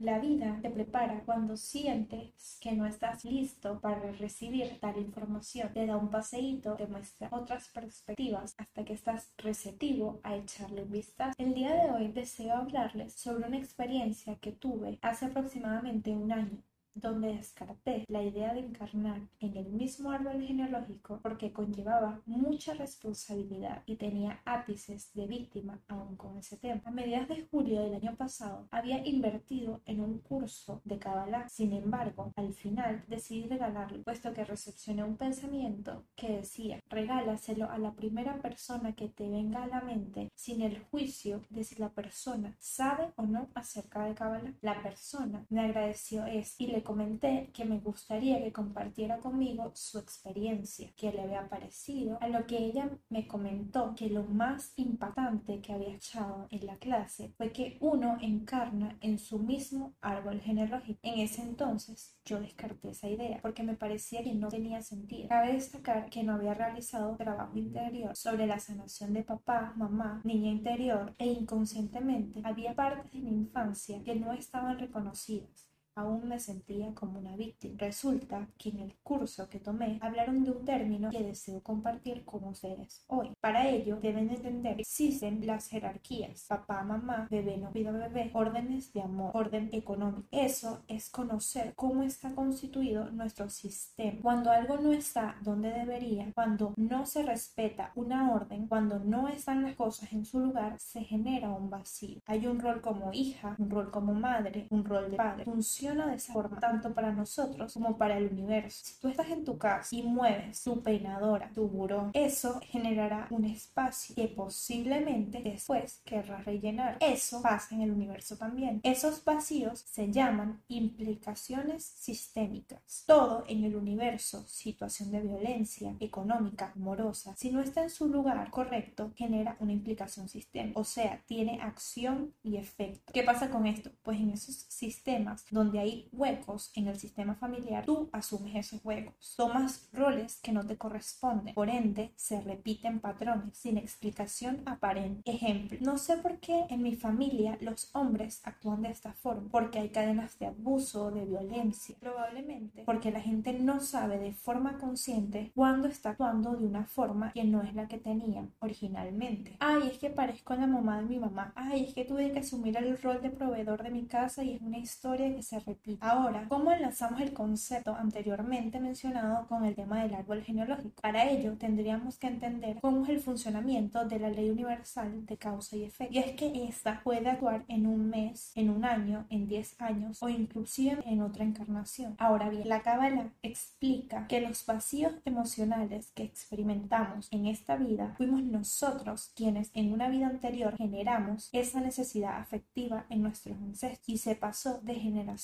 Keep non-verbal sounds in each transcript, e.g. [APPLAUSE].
La vida te prepara cuando sientes que no estás listo para recibir tal información. Te da un paseíto, te muestra otras perspectivas hasta que estás receptivo a echarle un vistazo. El día de hoy deseo hablarles sobre una experiencia que tuve hace aproximadamente un año donde descarté la idea de encarnar en el mismo árbol genealógico porque conllevaba mucha responsabilidad y tenía ápices de víctima aún con ese tema. A mediados de julio del año pasado había invertido en un curso de Kabbalah, sin embargo, al final decidí regalarlo, puesto que recepcioné un pensamiento que decía, regálaselo a la primera persona que te venga a la mente sin el juicio de si la persona sabe o no acerca de Kabbalah. La persona me agradeció esto y le comenté que me gustaría que compartiera conmigo su experiencia, que le había parecido, a lo que ella me comentó que lo más impactante que había echado en la clase fue que uno encarna en su mismo árbol genealógico. En ese entonces yo descarté esa idea porque me parecía que no tenía sentido. Cabe destacar que no había realizado trabajo interior sobre la sanación de papá, mamá, niña interior e inconscientemente había partes de mi infancia que no estaban reconocidas aún me sentía como una víctima. Resulta que en el curso que tomé hablaron de un término que deseo compartir con ustedes hoy. Para ello deben entender que existen las jerarquías, papá, mamá, bebé, no bebé, órdenes de amor, orden económico. Eso es conocer cómo está constituido nuestro sistema. Cuando algo no está donde debería, cuando no se respeta una orden, cuando no están las cosas en su lugar, se genera un vacío. Hay un rol como hija, un rol como madre, un rol de padre. De esa forma, tanto para nosotros como para el universo. Si tú estás en tu casa y mueves tu peinadora, tu buró, eso generará un espacio que posiblemente después querrás rellenar. Eso pasa en el universo también. Esos vacíos se llaman implicaciones sistémicas. Todo en el universo, situación de violencia económica, amorosa, si no está en su lugar correcto, genera una implicación sistémica. O sea, tiene acción y efecto. ¿Qué pasa con esto? Pues en esos sistemas donde hay huecos en el sistema familiar, tú asumes esos huecos, tomas roles que no te corresponden, por ende se repiten patrones sin explicación aparente. Ejemplo, no sé por qué en mi familia los hombres actúan de esta forma, porque hay cadenas de abuso, de violencia, probablemente porque la gente no sabe de forma consciente cuándo está actuando de una forma que no es la que tenía originalmente. Ay, es que parezco la mamá de mi mamá. Ay, es que tuve que asumir el rol de proveedor de mi casa y es una historia que se Ahora, ¿cómo enlazamos el concepto anteriormente mencionado con el tema del árbol genealógico? Para ello, tendríamos que entender cómo es el funcionamiento de la ley universal de causa y efecto. Y es que esta puede actuar en un mes, en un año, en 10 años o inclusive en otra encarnación. Ahora bien, la Cábala explica que los vacíos emocionales que experimentamos en esta vida fuimos nosotros quienes en una vida anterior generamos esa necesidad afectiva en nuestros ancestros y se pasó de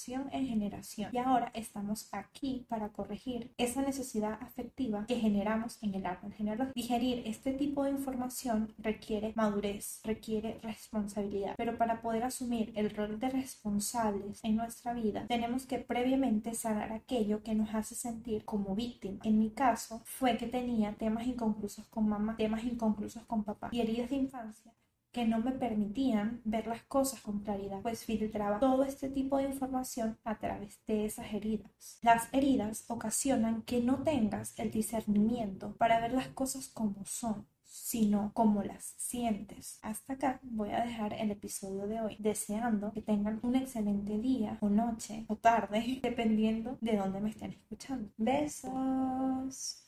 generación en generación. Y ahora estamos aquí para corregir esa necesidad afectiva que generamos en el árbol genealógico. Digerir este tipo de información requiere madurez, requiere responsabilidad. Pero para poder asumir el rol de responsables en nuestra vida, tenemos que previamente sanar aquello que nos hace sentir como víctima. En mi caso, fue que tenía temas inconclusos con mamá, temas inconclusos con papá y heridas de infancia que no me permitían ver las cosas con claridad, pues filtraba todo este tipo de información a través de esas heridas. Las heridas ocasionan que no tengas el discernimiento para ver las cosas como son, sino como las sientes. Hasta acá voy a dejar el episodio de hoy, deseando que tengan un excelente día o noche o tarde, [LAUGHS] dependiendo de dónde me estén escuchando. Besos.